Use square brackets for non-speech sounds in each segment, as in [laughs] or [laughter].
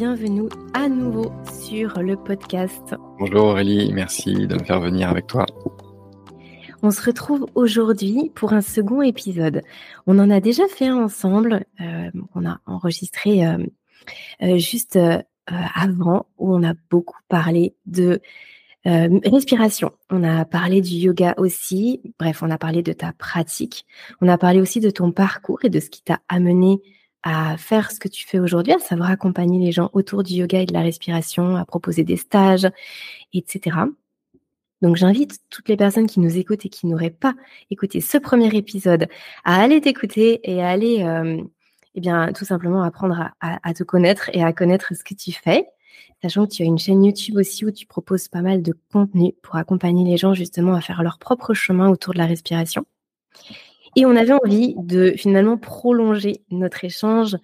Bienvenue à nouveau sur le podcast. Bonjour Aurélie, merci de me faire venir avec toi. On se retrouve aujourd'hui pour un second épisode. On en a déjà fait un ensemble, euh, on a enregistré euh, euh, juste avant où on a beaucoup parlé de respiration. On a parlé du yoga aussi. Bref, on a parlé de ta pratique. On a parlé aussi de ton parcours et de ce qui t'a amené à faire ce que tu fais aujourd'hui, à savoir accompagner les gens autour du yoga et de la respiration, à proposer des stages, etc. Donc j'invite toutes les personnes qui nous écoutent et qui n'auraient pas écouté ce premier épisode à aller t'écouter et à aller, euh, eh bien, tout simplement apprendre à, te connaître et à connaître ce que tu fais. Sachant que tu as une chaîne YouTube aussi où tu proposes pas mal de contenu pour accompagner les gens justement à faire leur propre chemin autour de la respiration. Et on avait envie de finalement prolonger notre échange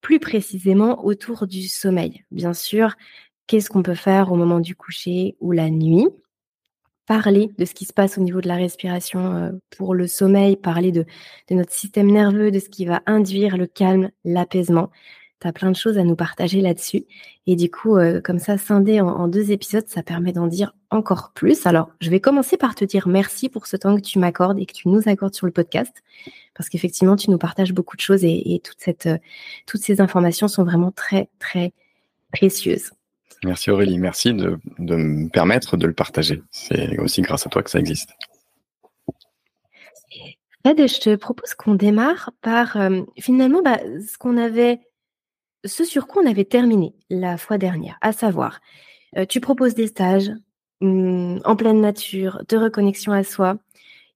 plus précisément autour du sommeil. Bien sûr, qu'est-ce qu'on peut faire au moment du coucher ou la nuit? Parler de ce qui se passe au niveau de la respiration euh, pour le sommeil, parler de, de notre système nerveux, de ce qui va induire le calme, l'apaisement, tu as plein de choses à nous partager là-dessus. Et du coup, euh, comme ça, scindé en, deux épisodes, ça permet d'en dire encore plus. Alors, je vais commencer par te dire merci pour ce temps que tu m'accordes et que tu nous accordes sur le podcast. Parce qu'effectivement, tu nous partages beaucoup de choses et, toute cette, euh, toutes ces informations sont vraiment très, très précieuses. Merci Aurélie, merci de, me permettre de le partager. C'est aussi grâce à toi que ça existe. Fred, je te propose qu'on démarre par euh, finalement bah, ce qu'on avait ce sur quoi on avait terminé la fois dernière, à savoir, euh, tu proposes des stages mmh, en pleine nature, de reconnexion à soi.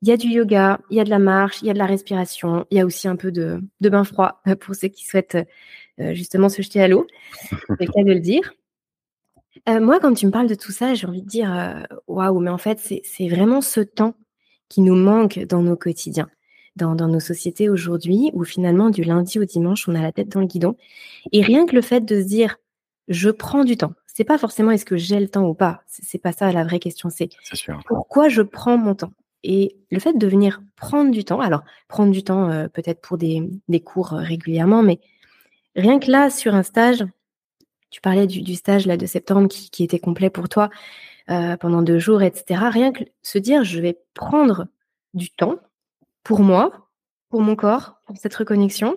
Il y a du yoga, il y a de la marche, il y a de la respiration, il y a aussi un peu de, bain froid euh, pour ceux qui souhaitent euh, justement se jeter à l'eau. [laughs] C'est le cas de le dire. moi, quand tu me parles de tout ça, j'ai envie de dire waouh, mais en fait, c'est vraiment ce temps qui nous manque dans nos quotidiens dans, nos sociétés aujourd'hui où finalement du lundi au dimanche on a la tête dans le guidon. Et rien que le fait de se dire je prends du temps c'est pas forcément est-ce que j'ai le temps ou pas c'est pas ça la vraie question c'est pourquoi je prends mon temps. Et le fait de venir prendre du temps alors prendre du temps euh, peut-être pour des, des cours euh, régulièrement mais rien que là sur un stage tu parlais du, stage là de septembre qui, qui était complet pour toi euh, pendant deux jours etc rien que se dire je vais prendre du temps pour moi, pour mon corps, pour cette reconnexion,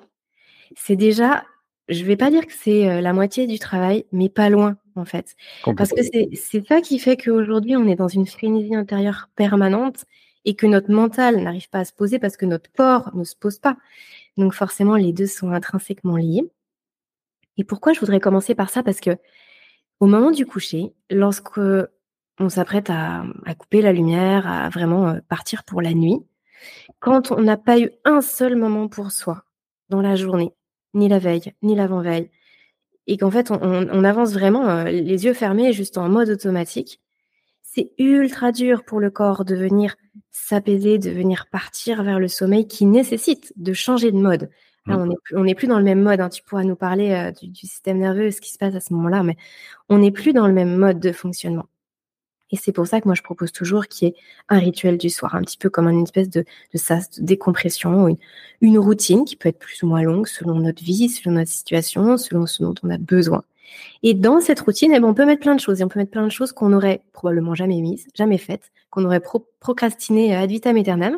c'est déjà, je vais pas dire que c'est euh, la moitié du travail, mais pas loin en fait. Parce que c'est ça qui fait qu'aujourd'hui, on est dans une frénésie intérieure permanente et que notre mental n'arrive pas à se poser parce que notre corps ne se pose pas. Donc forcément, les deux sont intrinsèquement liés. Et pourquoi je voudrais commencer par ça? Parce que au moment du coucher, lorsque on s'apprête à, à, couper la lumière, à vraiment euh, partir pour la nuit, quand on n'a pas eu un seul moment pour soi dans la journée, ni la veille, ni l'avant-veille, et qu'en fait on, avance vraiment euh, les yeux fermés, juste en mode automatique, c'est ultra dur pour le corps de venir s'apaiser, de venir partir vers le sommeil qui nécessite de changer de mode. Là, mmh. on n'est plus dans le même mode. Hein. Tu pourras nous parler euh, du, du, système nerveux, ce qui se passe à ce moment-là, mais on n'est plus dans le même mode de fonctionnement. Et c'est pour ça que moi, je propose toujours qu'il y ait un rituel du soir, un petit peu comme une espèce de, de sas, de décompression, une, une routine qui peut être plus ou moins longue selon notre vie, selon notre situation, selon ce dont on a besoin. Et dans cette routine, eh ben, on peut mettre plein de choses. Et on peut mettre plein de choses qu'on n'aurait probablement jamais mises, jamais faites, qu'on aurait pro procrastiné ad vitam aeternam,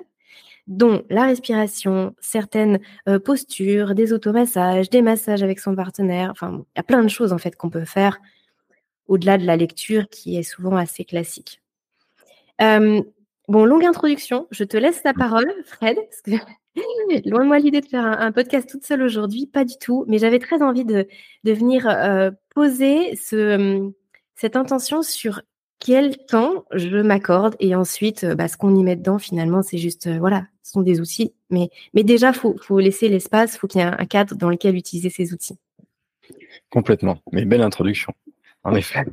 dont la respiration, certaines euh, postures, des automassages, des massages avec son partenaire. Enfin, il y a plein de choses en fait qu'on peut faire au-delà de la lecture qui est souvent assez classique. Bon, longue introduction, je te laisse la parole, Fred, [laughs] loin de moi l'idée de faire un, podcast toute seule aujourd'hui, pas du tout, mais j'avais très envie de, venir poser ce, cette intention sur quel temps je m'accorde et ensuite bah, ce qu'on y met dedans finalement c'est juste voilà ce sont des outils mais déjà faut laisser l'espace faut qu'il y ait un cadre dans lequel utiliser ces outils complètement mais belle introduction en effet.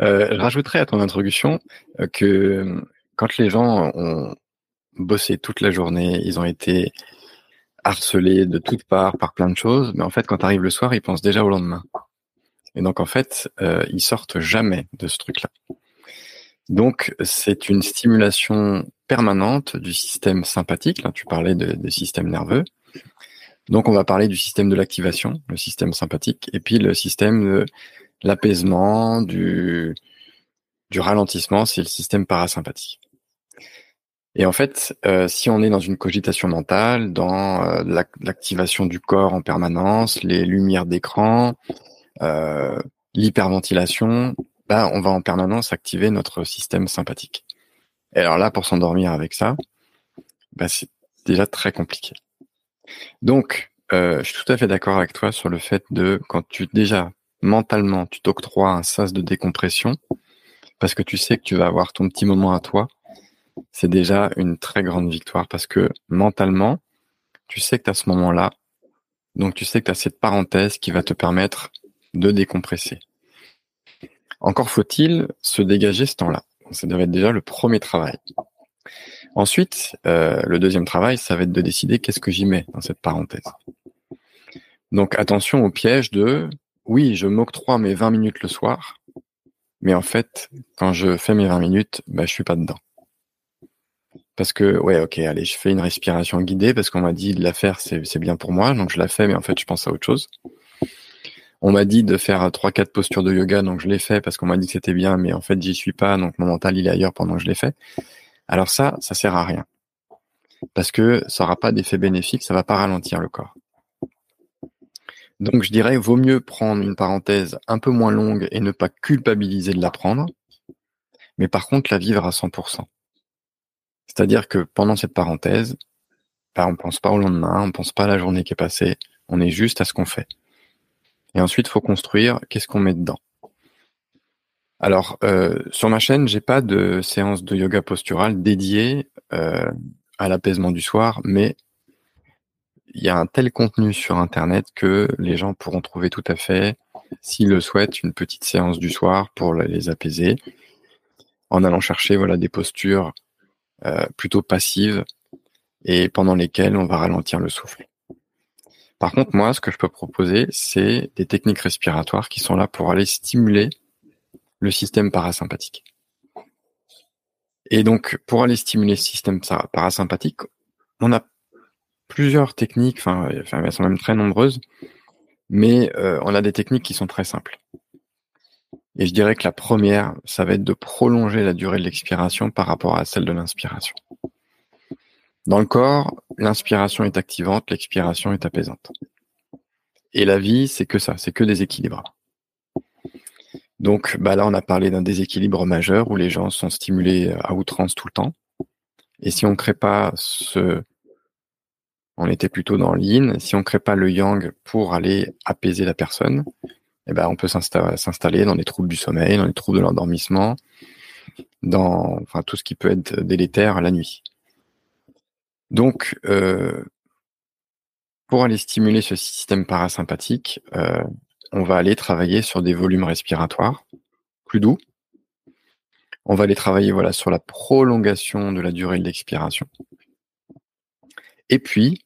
Euh, je rajouterais à ton introduction euh, que euh, quand les gens ont bossé toute la journée, ils ont été harcelés de toutes parts par plein de choses, mais en fait, quand arrive le soir, ils pensent déjà au lendemain. Et donc, en fait, euh, ils sortent jamais de ce truc-là. Donc, c'est une stimulation permanente du système sympathique. Là, tu parlais de, de système nerveux. Donc, on va parler du système de l'activation, le système sympathique, et puis le système de l'apaisement, du, ralentissement, c'est le système parasympathique. Et en fait, euh, si on est dans une cogitation mentale, dans euh, l'activation du corps en permanence, les lumières d'écran, euh, l'hyperventilation, bah, on va en permanence activer notre système sympathique. Et alors là, pour s'endormir avec ça, bah, c'est déjà très compliqué. Donc, je suis tout à fait d'accord avec toi sur le fait de quand tu déjà mentalement tu t'octroies un sas de décompression parce que tu sais que tu vas avoir ton petit moment à toi c'est déjà une très grande victoire parce que mentalement, tu sais que tu as ce moment-là, donc tu sais que tu as cette parenthèse qui va te permettre de décompresser. Encore faut-il se dégager ce temps-là. Ça devrait être déjà le premier travail. Ensuite, euh, le deuxième travail, ça va être de décider qu'est-ce que j'y mets dans cette parenthèse. Donc attention au piège de oui, je m'octroie mes 20 minutes le soir, mais en fait, quand je fais mes 20 minutes, bah, je suis pas dedans. Parce que, ouais, ok, allez, je fais une respiration guidée parce qu'on m'a dit de la faire, c'est bien pour moi, donc je la fais, mais en fait, je pense à autre chose. On m'a dit de faire trois, quatre postures de yoga, donc je l'ai fait parce qu'on m'a dit que c'était bien, mais en fait, j'y suis pas, donc mon mental, il est ailleurs pendant que je l'ai fait. Alors ça, ça sert à rien. Parce que ça aura pas d'effet bénéfique, ça va pas ralentir le corps. Donc, je dirais, vaut mieux prendre une parenthèse un peu moins longue et ne pas culpabiliser de la prendre, mais par contre, la vivre à 100%. C'est-à-dire que pendant cette parenthèse, bah, on pense pas au lendemain, on pense pas à la journée qui est passée, on est juste à ce qu'on fait. Et ensuite, il faut construire qu'est-ce qu'on met dedans. Alors, euh, sur ma chaîne, j'ai pas de séance de yoga postural dédiée euh, à l'apaisement du soir, mais il y a un tel contenu sur Internet que les gens pourront trouver tout à fait, s'ils le souhaitent, une petite séance du soir pour les apaiser, en allant chercher voilà des postures euh, plutôt passives et pendant lesquelles on va ralentir le souffle. Par contre, moi, ce que je peux proposer, c'est des techniques respiratoires qui sont là pour aller stimuler le système parasympathique. Et donc, pour aller stimuler le système parasympathique, on a plusieurs techniques, enfin, elles sont même très nombreuses, mais euh, on a des techniques qui sont très simples. Et je dirais que la première, ça va être de prolonger la durée de l'expiration par rapport à celle de l'inspiration. Dans le corps, l'inspiration est activante, l'expiration est apaisante. Et la vie, c'est que ça, c'est que des équilibres. Donc bah là, on a parlé d'un déséquilibre majeur où les gens sont stimulés à outrance tout le temps. Et si on ne crée pas ce... On était plutôt dans l'yin, si on ne crée pas le yang pour aller apaiser la personne, eh ben, on peut s'installer dans les troubles du sommeil, dans les troubles de l'endormissement, dans enfin, tout ce qui peut être délétère la nuit. Donc, euh, pour aller stimuler ce système parasympathique, euh, on va aller travailler sur des volumes respiratoires plus doux. On va aller travailler voilà sur la prolongation de la durée de l'expiration. Et puis,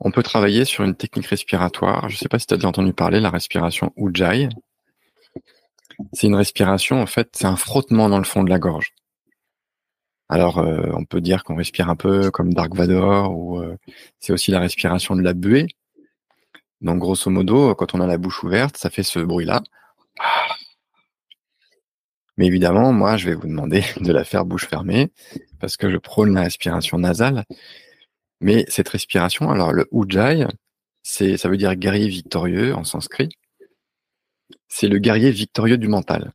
on peut travailler sur une technique respiratoire. Je ne sais pas si tu as déjà entendu parler, la respiration Ujjayi. C'est une respiration, en fait, c'est un frottement dans le fond de la gorge. Alors, euh, on peut dire qu'on respire un peu comme Dark Vador, ou euh, c'est aussi la respiration de la buée. Donc, grosso modo, quand on a la bouche ouverte, ça fait ce bruit-là. Mais évidemment, moi, je vais vous demander [laughs] de la faire bouche fermée, parce que je prône la respiration nasale. Mais cette respiration, alors le Ujjayi, c'est, ça veut dire guerrier victorieux en sanskrit. C'est le guerrier victorieux du mental.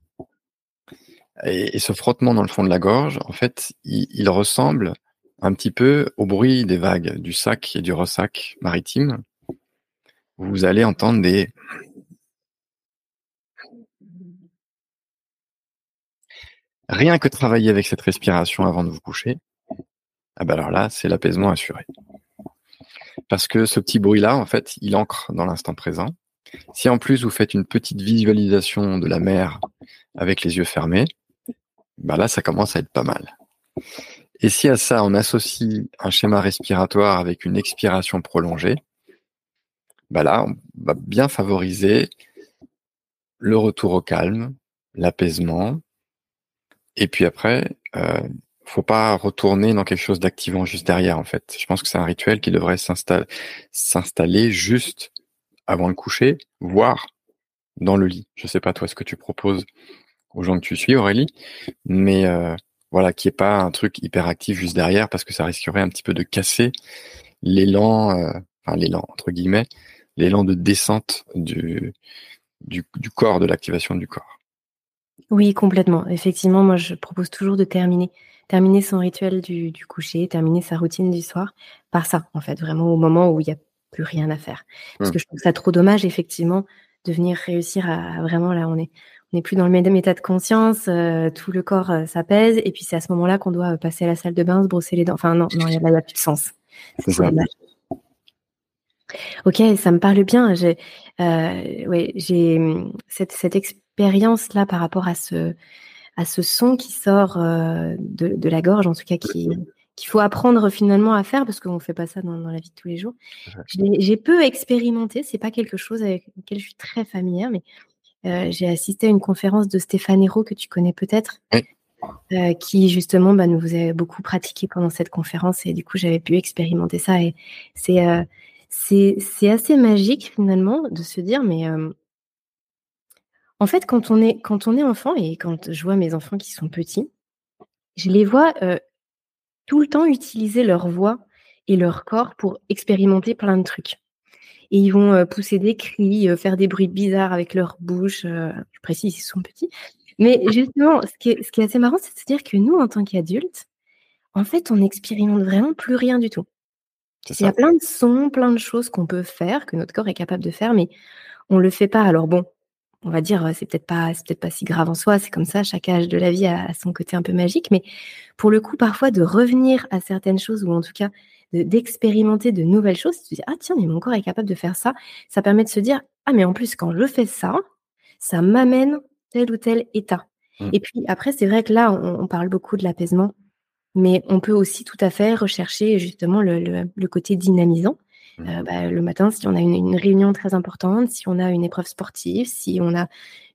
Et, ce frottement dans le fond de la gorge, en fait, il, ressemble un petit peu au bruit des vagues du sac et du ressac maritime. Vous allez entendre des Rien que travailler avec cette respiration avant de vous coucher, ah ben alors là, c'est l'apaisement assuré. Parce que ce petit bruit-là, en fait, il ancre dans l'instant présent. Si en plus vous faites une petite visualisation de la mer avec les yeux fermés, bah là, ça commence à être pas mal. Et si à ça, on associe un schéma respiratoire avec une expiration prolongée, bah là, on va bien favoriser le retour au calme, l'apaisement, et puis après, euh, faut pas retourner dans quelque chose d'activant juste derrière en fait. Je pense que c'est un rituel qui devrait s'installer juste avant le coucher, voire dans le lit. Je sais pas toi ce que tu proposes aux gens que tu suis Aurélie, mais euh, voilà, qui est pas un truc hyper actif juste derrière parce que ça risquerait un petit peu de casser l'élan, euh, enfin l'élan entre guillemets, l'élan de descente du, du, du corps, de l'activation du corps. Oui, complètement. Effectivement, moi je propose toujours de terminer terminer son rituel du, coucher, terminer sa routine du soir par ça, en fait, vraiment au moment où il n'y a plus rien à faire. Parce mmh. que je trouve ça trop dommage, effectivement, de venir réussir à, vraiment, là, on est, on n'est plus dans le même état de conscience, euh, tout le corps euh, s'apaise, et puis c'est à ce moment-là qu'on doit passer à la salle de bain, se brosser les dents. Enfin, non, non, il n'y a, plus de sens. Ok, ça me parle bien. J'ai, euh, ouais, j'ai hum, cette, cette expérience-là par rapport à ce, à ce son qui sort euh, de, la gorge, en tout cas qui qu'il faut apprendre finalement à faire parce qu'on ne fait pas ça dans, la vie de tous les jours. J'ai peu expérimenté, c'est pas quelque chose avec lequel je suis très familière, mais euh, j'ai assisté à une conférence de Stéphane Hérault que tu connais peut-être, euh, qui justement bah, nous a beaucoup pratiqué pendant cette conférence et du coup j'avais pu expérimenter ça et c'est c'est assez magique finalement de se dire mais en fait, quand on est, quand on est enfant et quand je vois mes enfants qui sont petits, je les vois tout le temps utiliser leur voix et leur corps pour expérimenter plein de trucs. Et ils vont pousser des cris, faire des bruits bizarres avec leur bouche. je précise, ils sont petits. Mais justement, ce qui est, ce qui est assez marrant, c'est de se dire que nous, en tant qu'adultes, en fait, on n'expérimente vraiment plus rien du tout. Il y a plein de sons, plein de choses qu'on peut faire, que notre corps est capable de faire, mais on ne le fait pas. Alors bon, on va dire, c'est peut-être pas, c'est peut-être pas si grave en soi, c'est comme ça, chaque âge de la vie a, son côté un peu magique, mais pour le coup, parfois de revenir à certaines choses, ou en tout cas d'expérimenter de, nouvelles choses, tu dis, ah tiens, mais mon corps est capable de faire ça, ça permet de se dire, ah mais en plus, quand je fais ça, ça m'amène tel ou tel état. Mmh. Et puis après, c'est vrai que là, on, parle beaucoup de l'apaisement, mais on peut aussi tout à fait rechercher justement le côté dynamisant. Euh, bah, le matin, si on a une, réunion très importante, si on a une épreuve sportive, si on a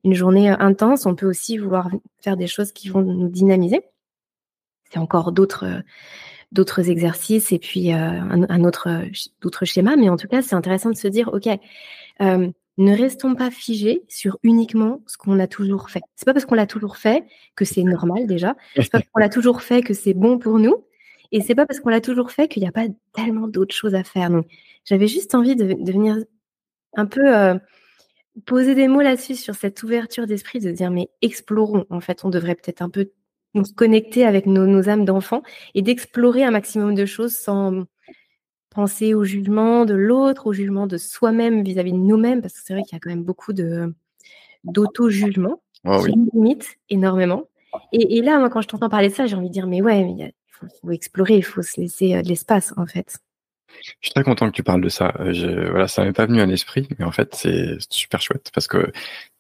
une journée euh, intense, on peut aussi vouloir faire des choses qui vont nous dynamiser. C'est encore d'autres euh, d'autres exercices et puis un, autre d'autres schémas, mais en tout cas, c'est intéressant de se dire, ok, ne restons pas figés sur uniquement ce qu'on a toujours fait. C'est pas parce qu'on l'a toujours fait que c'est normal déjà. C'est pas parce qu'on l'a toujours fait que c'est bon pour nous. Et c'est pas parce qu'on l'a toujours fait qu'il n'y a pas tellement d'autres choses à faire. Donc, j'avais juste envie de, venir un peu euh, poser des mots là-dessus sur cette ouverture d'esprit, de dire mais explorons. En fait, on devrait peut-être un peu se connecter avec nos, âmes d'enfants et d'explorer un maximum de choses sans penser au jugement de l'autre, au jugement de soi-même vis-à-vis de nous-mêmes, parce que c'est vrai qu'il y a quand même beaucoup de d'auto-jugement oh, qui limite énormément. Et, là, moi, quand je t'entends parler de ça, j'ai envie de dire, mais ouais, il faut, explorer, il faut se laisser euh, de l'espace, en fait. Je suis très content que tu parles de ça. Euh, je, voilà, ça m'est pas venu à l'esprit, mais en fait, c'est super chouette parce que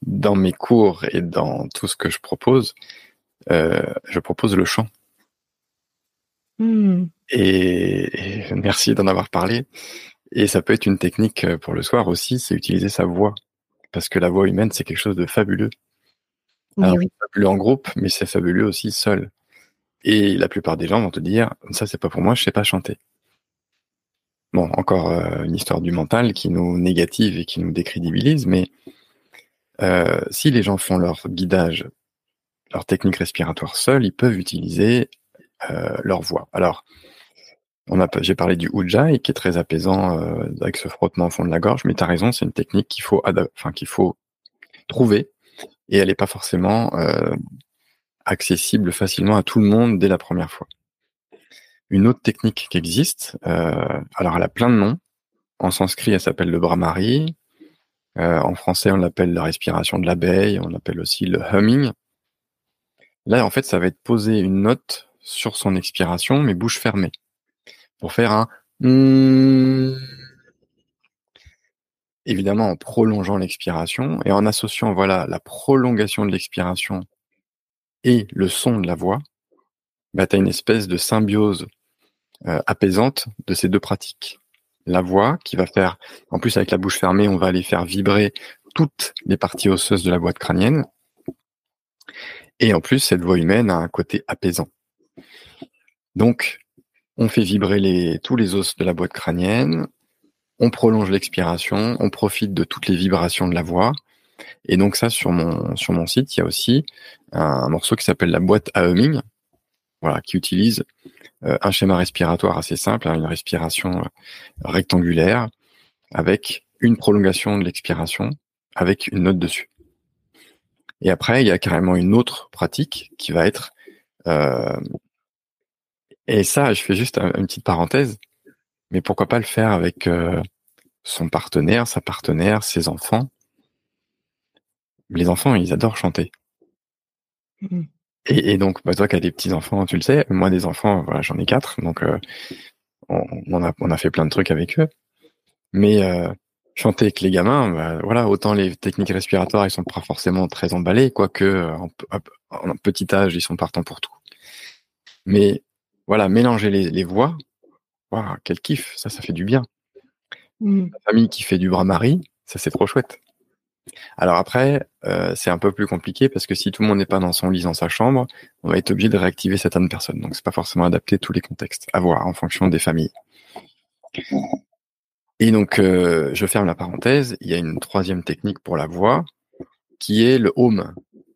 dans mes cours et dans tout ce que je propose, euh, je propose le chant. Hmm. Et, merci d'en avoir parlé. Et ça peut être une technique pour le soir aussi, c'est utiliser sa voix. Parce que la voix humaine, c'est quelque chose de fabuleux. oui. fabuleux en groupe, mais c'est fabuleux aussi seul. Et la plupart des gens vont te dire, ça c'est pas pour moi, je sais pas chanter. Bon, encore euh, une histoire du mental qui nous négative et qui nous décrédibilise, mais euh, si les gens font leur guidage, leur technique respiratoire seule, ils peuvent utiliser euh, leur voix. Alors, on a, j'ai parlé du ujjayi qui est très apaisant avec ce frottement au fond de la gorge, mais tu as raison, c'est une technique qu'il faut, enfin, qu'il faut trouver et elle n'est pas forcément accessible facilement à tout le monde dès la première fois. Une autre technique qui existe, euh, alors elle a plein de noms. En sanskrit, elle s'appelle le brahmari. Euh, en français, on l'appelle la respiration de l'abeille. On l'appelle aussi le humming. Là, en fait, ça va être poser une note sur son expiration, mais bouche fermée, pour faire un évidemment en prolongeant l'expiration et en associant voilà la prolongation de l'expiration et le son de la voix, bah, tu une espèce de symbiose euh, apaisante de ces deux pratiques. La voix qui va faire, en plus avec la bouche fermée, on va aller faire vibrer toutes les parties osseuses de la boîte crânienne. Et en plus, cette voix humaine a un côté apaisant. Donc, on fait vibrer les, tous les os de la boîte crânienne, on prolonge l'expiration, on profite de toutes les vibrations de la voix. Et donc ça, sur mon, sur mon site, il y a aussi un, morceau qui s'appelle la boîte à humming, voilà, qui utilise euh, un schéma respiratoire assez simple, hein, une respiration euh, rectangulaire, avec une prolongation de l'expiration, avec une note dessus. Et après, il y a carrément une autre pratique qui va être euh, et ça, je fais juste une petite parenthèse, mais pourquoi pas le faire avec euh, son partenaire, sa partenaire, ses enfants. Les enfants, ils adorent chanter. Mmh. Et, donc, bah, toi qui as des petits enfants, tu le sais. Moi, des enfants, voilà, j'en ai quatre, donc euh, on, a, on a fait plein de trucs avec eux. Mais euh, chanter avec les gamins, bah, voilà, autant les techniques respiratoires, ils sont pas forcément très emballés, quoique en, en petit âge, ils sont partants pour tout. Mais voilà, mélanger les, voix. Waouh, quel kiff, ça, ça fait du bien. Mmh. La famille qui fait du bras-marie, ça c'est trop chouette. Alors après, euh, c'est un peu plus compliqué parce que si tout le monde n'est pas dans son lit, dans sa chambre, on va être obligé de réactiver certaines personnes. Donc c'est pas forcément adapté à tous les contextes, à voir en fonction des familles. Et donc, euh, je ferme la parenthèse. Il y a une troisième technique pour la voix, qui est le home,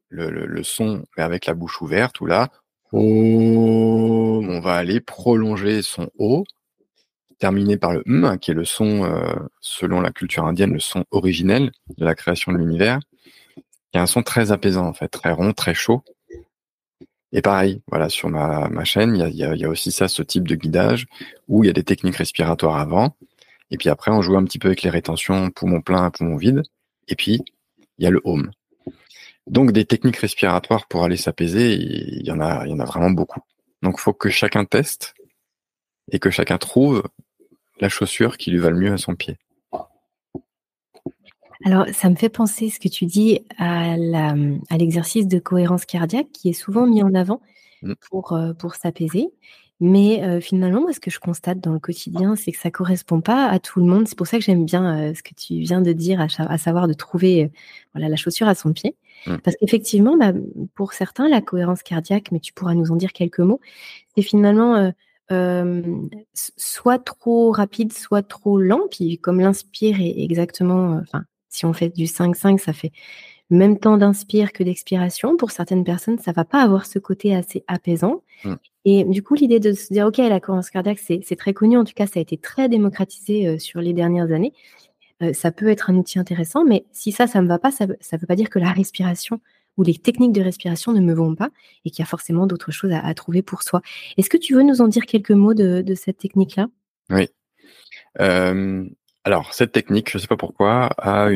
le, son avec la bouche ouverte, ou là, on va aller prolonger son O, terminé par le M, qui est le son, euh, selon la culture indienne, le son originel de la création de l'univers, qui est un son très apaisant, en fait, très rond, très chaud. Et pareil, voilà, sur ma, ma chaîne, il y a, y a, aussi ça, ce type de guidage, où il y a des techniques respiratoires avant, et puis après, on joue un petit peu avec les rétentions, poumon plein, poumon vide, et puis il y a le home. Donc des techniques respiratoires pour aller s'apaiser, il y en a, il y en a vraiment beaucoup. Donc il faut que chacun teste et que chacun trouve la chaussure qui lui va le mieux à son pied. Alors, ça me fait penser ce que tu dis à, l'exercice de cohérence cardiaque qui est souvent mis en avant mmh. pour, euh, pour s'apaiser. Mais euh, finalement, moi, ce que je constate dans le quotidien, c'est que ça correspond pas à tout le monde. C'est pour ça que j'aime bien euh, ce que tu viens de dire, à, savoir de trouver euh, voilà, la chaussure à son pied. Mmh. Parce qu'effectivement, bah, pour certains, la cohérence cardiaque, mais tu pourras nous en dire quelques mots, c'est finalement soit trop rapide, soit trop lent. Puis comme l'inspire est exactement, enfin, si on fait du 5-5, ça fait même temps d'inspire que d'expiration. Pour certaines personnes, ça va pas avoir ce côté assez apaisant. Mmh. Et du coup, l'idée de se dire, OK, la cohérence cardiaque, c'est très connu. En tout cas, ça a été très démocratisé euh, sur les dernières années. Euh, ça peut être un outil intéressant, mais si ça, ça ne me va pas, ça ne veut pas dire que la respiration les techniques de respiration ne me vont pas et qu'il y a forcément d'autres choses à, trouver pour soi. Est-ce que tu veux nous en dire quelques mots de, cette technique-là? Oui. Euh, alors, cette technique, je ne sais pas pourquoi, a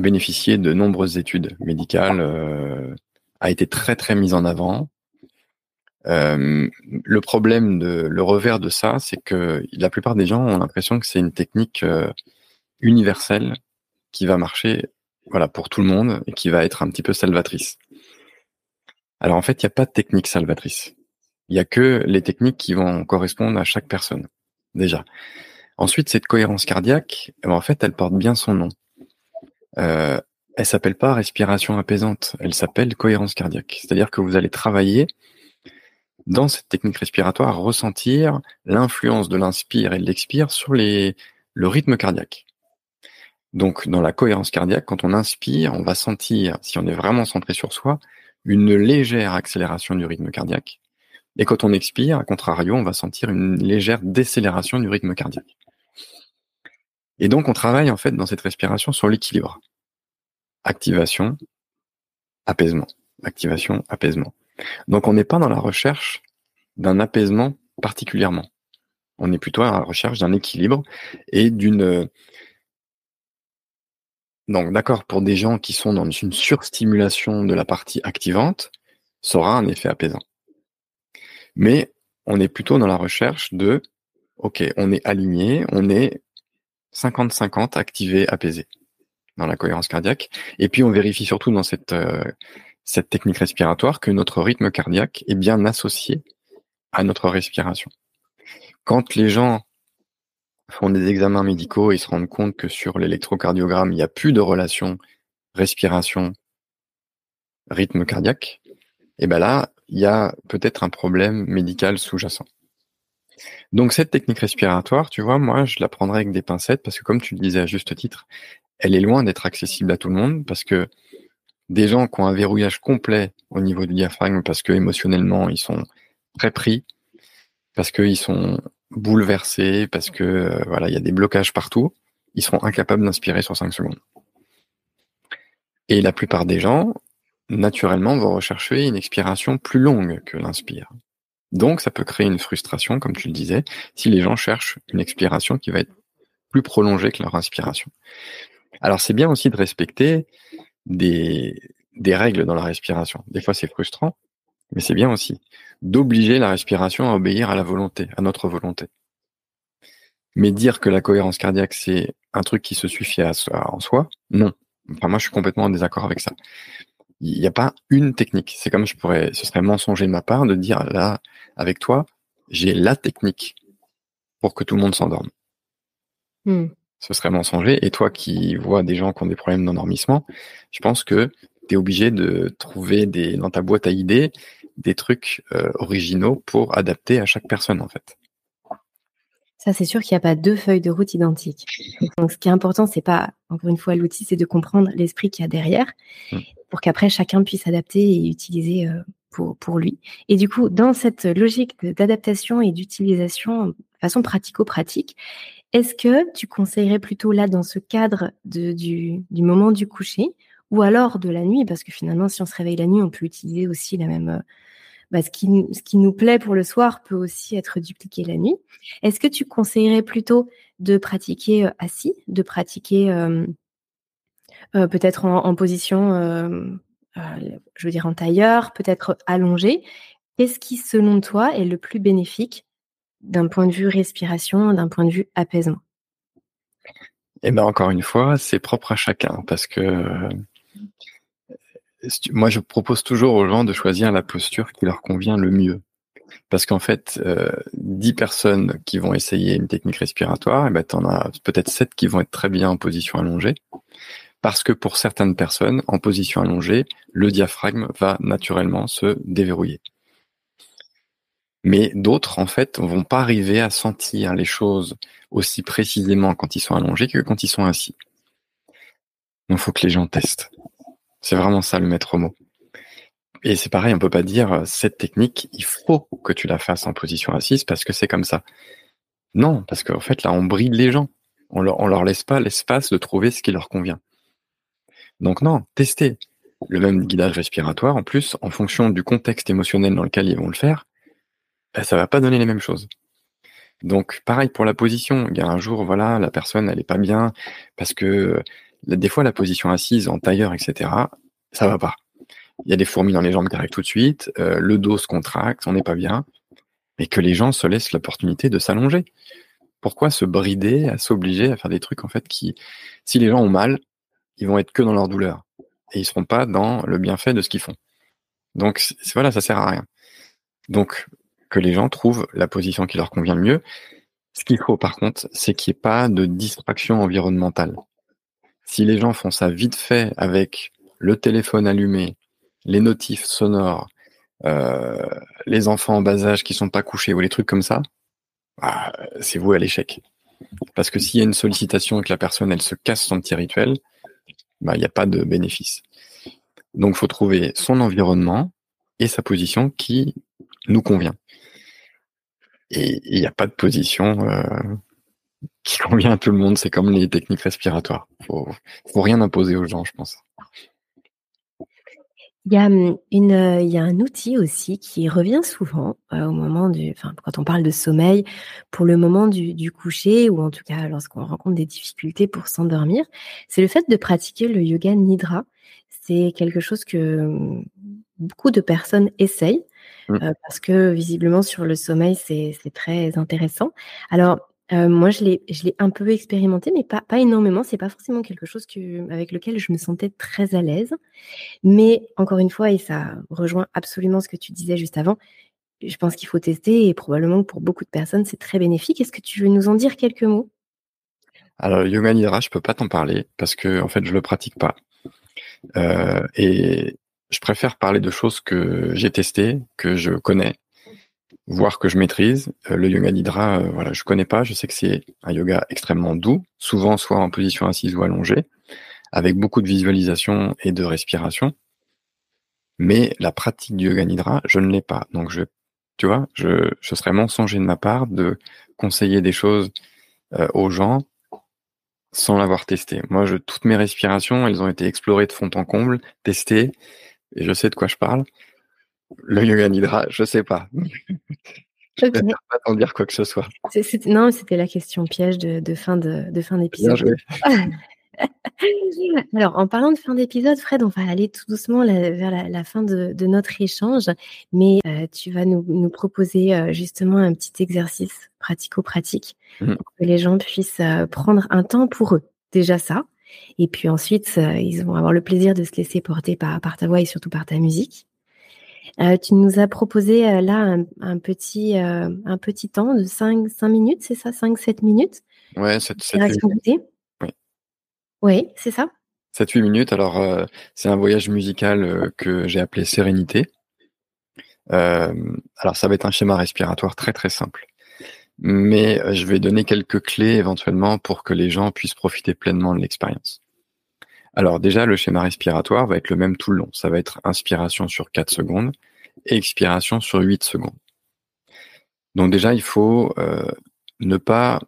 bénéficié de nombreuses études médicales, a été très très mise en avant. Euh, le problème de le revers de ça, c'est que la plupart des gens ont l'impression que c'est une technique euh, universelle qui va marcher, voilà, pour tout le monde et qui va être un petit peu salvatrice. Alors en fait, il n'y a pas de technique salvatrice. Il n'y a que les techniques qui vont correspondre à chaque personne, déjà. Ensuite, cette cohérence cardiaque, eh ben, en fait, elle porte bien son nom. Euh, elle s'appelle pas respiration apaisante, elle s'appelle cohérence cardiaque. C'est-à-dire que vous allez travailler dans cette technique respiratoire ressentir l'influence de l'inspire et de l'expire sur les, le rythme cardiaque. Donc, dans la cohérence cardiaque, quand on inspire, on va sentir, si on est vraiment centré sur soi, une légère accélération du rythme cardiaque. Et quand on expire, à contrario, on va sentir une légère décélération du rythme cardiaque. Et donc, on travaille en fait dans cette respiration sur l'équilibre. Activation, apaisement. Activation, apaisement. Donc on n'est pas dans la recherche d'un apaisement particulièrement. On est plutôt à la recherche d'un équilibre et d'une... Donc d'accord, pour des gens qui sont dans une surstimulation de la partie activante, ça aura un effet apaisant. Mais on est plutôt dans la recherche de, ok, on est aligné, on est 50-50 activé, apaisé dans la cohérence cardiaque. Et puis on vérifie surtout dans cette euh, cette technique respiratoire que notre rythme cardiaque est bien associé à notre respiration. Quand les gens font des examens médicaux et se rendent compte que sur l'électrocardiogramme, il n'y a plus de relation respiration rythme cardiaque, et ben là, il y a peut-être un problème médical sous-jacent. Donc cette technique respiratoire, tu vois, moi, je la prendrais avec des pincettes parce que comme tu le disais à juste titre, elle est loin d'être accessible à tout le monde parce que des gens qui ont un verrouillage complet au niveau du diaphragme parce que émotionnellement ils sont très pris, parce qu'ils sont bouleversés, parce que euh, voilà, il y a des blocages partout, ils seront incapables d'inspirer sur 5 secondes. Et la plupart des gens, naturellement, vont rechercher une expiration plus longue que l'inspire. Donc, ça peut créer une frustration, comme tu le disais, si les gens cherchent une expiration qui va être plus prolongée que leur inspiration. Alors, c'est bien aussi de respecter des, des règles dans la respiration. Des fois, c'est frustrant, mais c'est bien aussi d'obliger la respiration à obéir à la volonté, à notre volonté. Mais dire que la cohérence cardiaque, c'est un truc qui se suffit à en soi, non. Enfin, moi, je suis complètement en désaccord avec ça. Il n'y a pas une technique. C'est comme je pourrais, ce serait mensonger de ma part de dire là, avec toi, j'ai la technique pour que tout le monde s'endorme. Hmm. Ce serait mensonger. Et toi qui vois des gens qui ont des problèmes d'endormissement, je pense que tu es obligé de trouver des, dans ta boîte à idées des trucs euh, originaux pour adapter à chaque personne en fait. Ça, c'est sûr qu'il n'y a pas deux feuilles de route identiques. Donc, ce qui est important, c'est pas, encore une fois, l'outil, c'est de comprendre l'esprit qu'il y a derrière mmh. pour qu'après, chacun puisse adapter et utiliser euh, pour, pour lui. Et du coup, dans cette logique d'adaptation et d'utilisation de façon pratico-pratique, est-ce que tu conseillerais plutôt là, dans ce cadre de, du, du moment du coucher, ou alors de la nuit, parce que finalement, si on se réveille la nuit, on peut utiliser aussi la même, bah, ce, qui, ce qui nous plaît pour le soir peut aussi être dupliqué la nuit. Est-ce que tu conseillerais plutôt de pratiquer assis, de pratiquer peut-être en, position, je veux dire en tailleur, peut-être allongé? Qu'est-ce qui, selon toi, est le plus bénéfique d'un point de vue respiration, d'un point de vue apaisement? Eh bien, encore une fois, c'est propre à chacun parce que moi, je propose toujours aux gens de choisir la posture qui leur convient le mieux. Parce qu'en fait, euh, 10 personnes qui vont essayer une technique respiratoire, et eh tu en as peut-être 7 qui vont être très bien en position allongée. Parce que pour certaines personnes, en position allongée, le diaphragme va naturellement se déverrouiller. Mais d'autres, en fait, vont pas arriver à sentir les choses aussi précisément quand ils sont allongés que quand ils sont assis. Donc, faut que les gens testent. C'est vraiment ça le maître mot. Et c'est pareil, on peut pas dire euh, cette technique, il faut que tu la fasses en position assise parce que c'est comme ça. Non, parce qu'en fait là, on bride les gens. On leur, leur laisse pas l'espace de trouver ce qui leur convient. Donc non, testez le même guidage respiratoire. En plus, en fonction du contexte émotionnel dans lequel ils vont le faire, ben, ça va pas donner les mêmes choses. Donc pareil pour la position. Il y a un jour, voilà, la personne elle est pas bien parce que des fois, la position assise en tailleur, etc., ça va pas. Il y a des fourmis dans les jambes qui arrivent tout de suite, euh, le dos se contracte, on n'est pas bien, mais que les gens se laissent l'opportunité de s'allonger. Pourquoi se brider, à s'obliger à faire des trucs en fait qui, si les gens ont mal, ils vont être que dans leur douleur et ils seront pas dans le bienfait de ce qu'ils font. Donc voilà, ça sert à rien. Donc que les gens trouvent la position qui leur convient le mieux. Ce qu'il faut par contre, c'est qu'il n'y ait pas de distraction environnementale. Si les gens font ça vite fait avec le téléphone allumé, les notifs sonores, euh, les enfants en bas âge qui sont pas couchés ou les trucs comme ça, bah, c'est vous à l'échec. Parce que s'il y a une sollicitation et que la personne elle se casse son petit rituel, bah, il n'y a pas de bénéfice. Donc faut trouver son environnement et sa position qui nous convient. Et il n'y a pas de position euh, qui convient à tout le monde. C'est comme les techniques respiratoires. Faut, faut rien imposer aux gens, je pense. Il y, a hum, une, euh, il y a un outil aussi qui revient souvent euh, au moment du, enfin, quand on parle de sommeil, pour le moment du, du coucher ou en tout cas lorsqu'on rencontre des difficultés pour s'endormir, c'est le fait de pratiquer le yoga nidra. C'est quelque chose que hum, beaucoup de personnes essayent mmh. euh, parce que visiblement sur le sommeil c'est très intéressant. Alors moi, je l'ai un peu expérimenté, mais pas pas énormément. C'est pas forcément quelque chose que avec lequel je me sentais très à l'aise. Mais encore une fois et ça rejoint absolument ce que tu disais juste avant, je pense qu'il faut tester et probablement pour beaucoup de personnes, c'est très bénéfique. Est-ce que tu veux nous en dire quelques mots? Alors, yoga nidra, je peux pas t'en parler parce que en fait, je le pratique pas. et je préfère parler de choses que j'ai testées, que je connais, voire que je maîtrise. Euh, le yoga nidra, euh, voilà, je connais pas. Je sais que c'est un yoga extrêmement doux, souvent soit en position assise ou allongée, avec beaucoup de visualisation et de respiration. Mais la pratique du yoga nidra, je ne l'ai pas. Donc je, tu vois, je, ce serait mensonger de ma part de conseiller des choses euh, aux gens sans l'avoir testé. Moi, je, toutes mes respirations, elles ont été explorées de fond en comble, testées, et je sais de quoi je parle. Le yoga nidra, je sais pas. je ne peux pas t'en dire quoi que ce soit. non, c'était la question piège de, fin de, de fin d'épisode. [laughs] Alors, en parlant de fin d'épisode, Fred, on va aller tout doucement vers la, fin de, notre échange, mais euh, tu vas nous, proposer euh, justement un petit exercice pratico-pratique mmh. pour que les gens puissent euh, prendre un temps pour eux. Déjà ça. Et puis ensuite, ils vont avoir le plaisir de se laisser porter par, ta voix et surtout par ta musique. Tu nous as proposé là un, petit, un petit temps de 5, 5 minutes, c'est ça? 5-7 minutes? Ouais, 7, 7 oui, c'est ça. 7-8 minutes. Alors, euh, c'est un voyage musical euh, que j'ai appelé Sérénité. Euh, alors, ça va être un schéma respiratoire très très simple. Mais je vais donner quelques clés éventuellement pour que les gens puissent profiter pleinement de l'expérience. Alors déjà, le schéma respiratoire va être le même tout le long. Ça va être inspiration sur 4 secondes et expiration sur 8 secondes. Donc déjà, il faut ne pas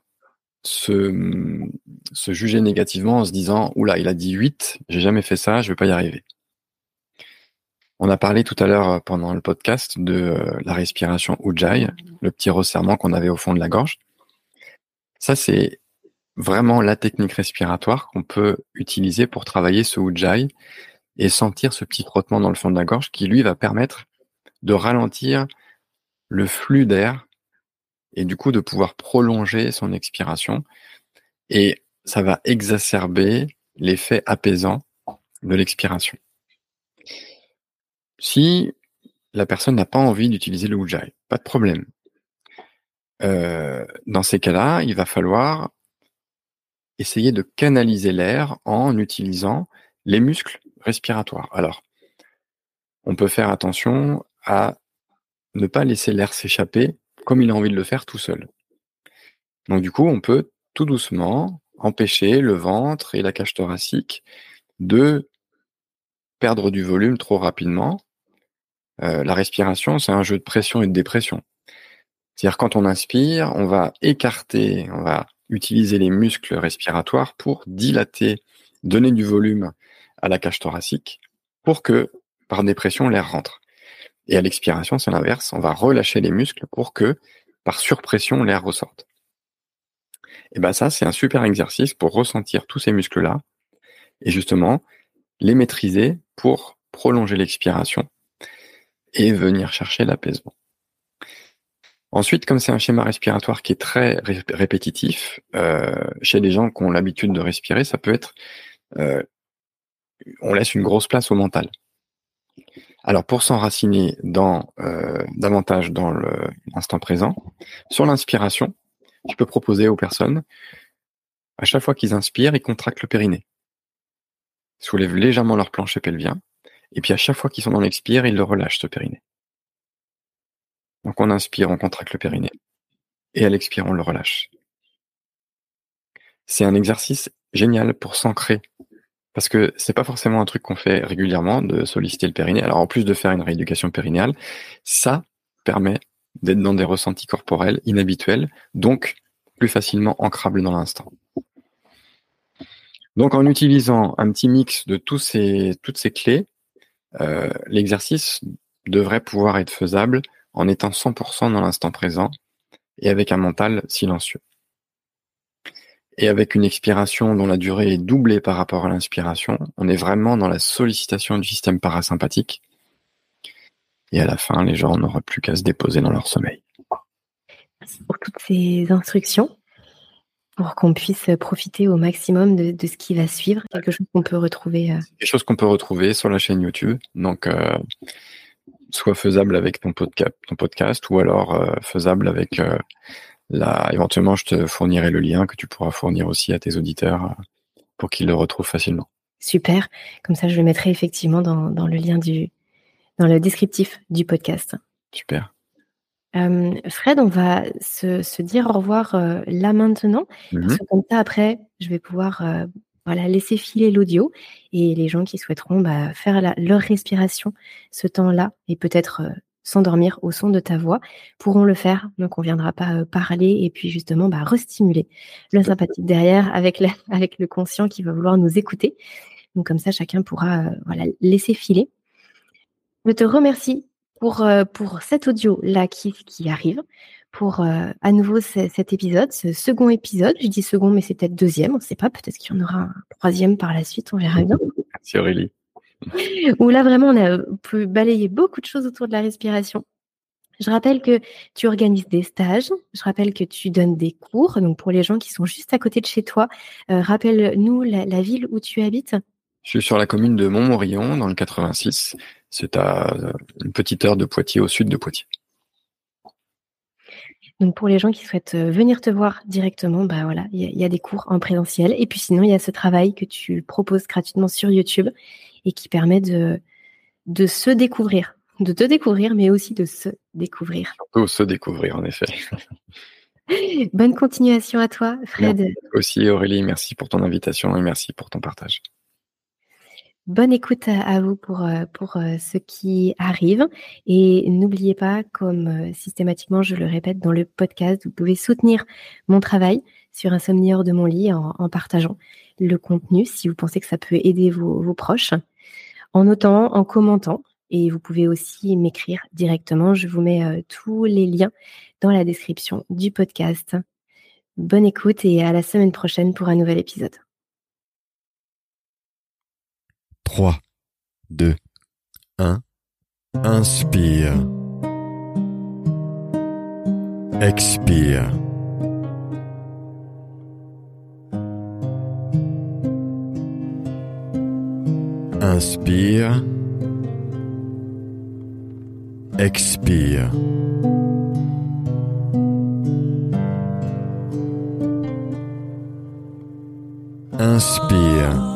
se, se juger négativement en se disant oula il a dit 8 j'ai jamais fait ça je vais pas y arriver on a parlé tout à l'heure euh, pendant le podcast de euh, la respiration Ujjayi, le petit resserrement qu'on avait au fond de la gorge. Ça, c'est vraiment la technique respiratoire qu'on peut utiliser pour travailler ce Ujjayi et sentir ce petit frottement dans le fond de la gorge qui, lui, va permettre de ralentir le flux d'air et du coup de pouvoir prolonger son expiration. Et ça va exacerber l'effet apaisant de l'expiration. Si la personne n'a pas envie d'utiliser le Ujjayi, pas de problème. Euh, dans ces cas-là, il va falloir essayer de canaliser l'air en utilisant les muscles respiratoires. Alors, on peut faire attention à ne pas laisser l'air s'échapper comme il a envie de le faire tout seul. Donc du coup, on peut tout doucement empêcher le ventre et la cage thoracique de perdre du volume trop rapidement. Euh, la respiration, c'est un jeu de pression et de dépression. C'est-à-dire quand on inspire, on va écarter, on va utiliser les muscles respiratoires pour dilater, donner du volume à la cage thoracique pour que par dépression l'air rentre. Et à l'expiration, c'est l'inverse. On va relâcher les muscles pour que, par surpression, l'air ressorte. Et ben ça, c'est un super exercice pour ressentir tous ces muscles-là et justement les maîtriser pour prolonger l'expiration et venir chercher l'apaisement. Ensuite, comme c'est un schéma respiratoire qui est très répétitif, euh, chez les gens qui ont l'habitude de respirer, ça peut être, euh, on laisse une grosse place au mental. Alors pour s'enraciner euh, davantage dans l'instant présent, sur l'inspiration, je peux proposer aux personnes, à chaque fois qu'ils inspirent, ils contractent le périnée. Soulèvent légèrement leur plancher pelvien, et puis à chaque fois qu'ils sont dans l'expire, ils le relâchent ce périnée. Donc on inspire, on contracte le périnée, et à l'expire, on le relâche. C'est un exercice génial pour s'ancrer parce que c'est pas forcément un truc qu'on fait régulièrement de solliciter le périnée. Alors en plus de faire une rééducation périnéale, ça permet d'être dans des ressentis corporels inhabituels, donc plus facilement ancrables dans l'instant. Donc en utilisant un petit mix de toutes ces clés, euh, l'exercice devrait pouvoir être faisable en étant 100% dans l'instant présent et avec un mental silencieux et avec une expiration dont la durée est doublée par rapport à l'inspiration, on est vraiment dans la sollicitation du système parasympathique. Et à la fin, les gens n'auront plus qu'à se déposer dans leur sommeil. Merci pour toutes ces instructions, pour qu'on puisse profiter au maximum de, ce qui va suivre, quelque chose qu'on peut retrouver. Euh, quelque chose qu'on peut retrouver sur la chaîne YouTube. Donc, euh, soit faisable avec ton, podcast, ton podcast ou alors euh, faisable avec Là, éventuellement, je te fournirai le lien que tu pourras fournir aussi à tes auditeurs euh, pour qu'ils le retrouvent facilement. Super. Comme ça, je le mettrai effectivement dans, le lien du, dans le descriptif du podcast. Super. Euh, Fred, on va se, dire au revoir euh, là maintenant. Parce mhm. que comme ça, après, je vais pouvoir euh, voilà, laisser filer l'audio et les gens qui souhaiteront bah, faire leur respiration ce temps-là et peut-être s'endormir au son de ta voix pourront le faire. Donc, on ne viendra pas parler et puis justement bah, restimuler le sympathique derrière avec, [laughs] avec le conscient qui va vouloir nous écouter. Donc, comme ça, chacun pourra voilà, laisser filer. Je te remercie pour, euh, pour cet audio-là qui, qui arrive, pour euh, à nouveau cet épisode, ce second épisode. Je dis second, mais c'est peut-être deuxième, on ne sait pas, peut-être qu'il y en aura un troisième par la suite, on verra bien. [laughs] Merci Aurélie. [laughs] Où là, vraiment, on a pu balayer beaucoup de choses autour de la respiration. Je rappelle que tu organises des stages, je rappelle que tu donnes des cours. Donc, pour les gens qui sont juste à côté de chez toi, euh, rappelle-nous la, la, ville où tu habites. Je suis sur la commune de Montmorillon, dans le 86. C'est à une petite heure de Poitiers, au sud de Poitiers. Donc pour les gens qui souhaitent euh, venir te voir directement, bah voilà, il y, a des cours en présentiel. Et puis sinon, il y a ce travail que tu proposes gratuitement sur YouTube et qui permet de, de se découvrir, de te découvrir, mais aussi de se découvrir. Surtout se découvrir, en effet. [laughs] Bonne continuation à toi, Fred. Merci aussi, Aurélie, merci pour ton invitation et merci pour ton partage. Bonne écoute à, vous pour, euh, pour euh, ce qui arrive. Et n'oubliez pas, comme euh, systématiquement je le répète dans le podcast, vous pouvez soutenir mon travail sur Insomnie hors de mon lit en, partageant le contenu si vous pensez que ça peut aider vos, vos proches, en notant, en commentant. Et vous pouvez aussi m'écrire directement. Je vous mets tous les liens dans la description du podcast. Bonne écoute et à la semaine prochaine pour un nouvel épisode. 3, 2, 1. Inspire. Expire. Inspire. Expire. Inspire.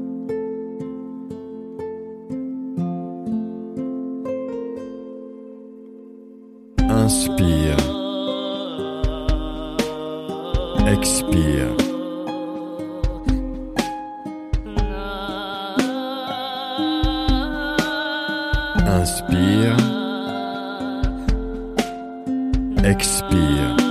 Inspire. Expire.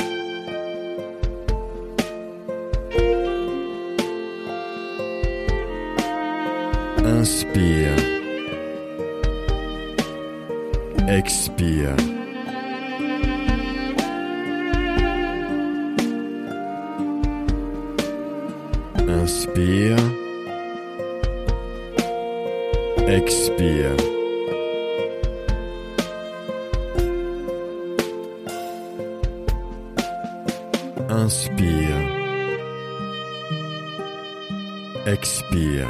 Inspire. Expire. Inspire. Expire.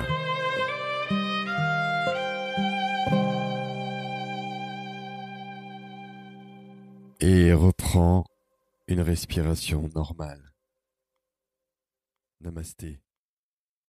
Et reprends une respiration normale. Namasté.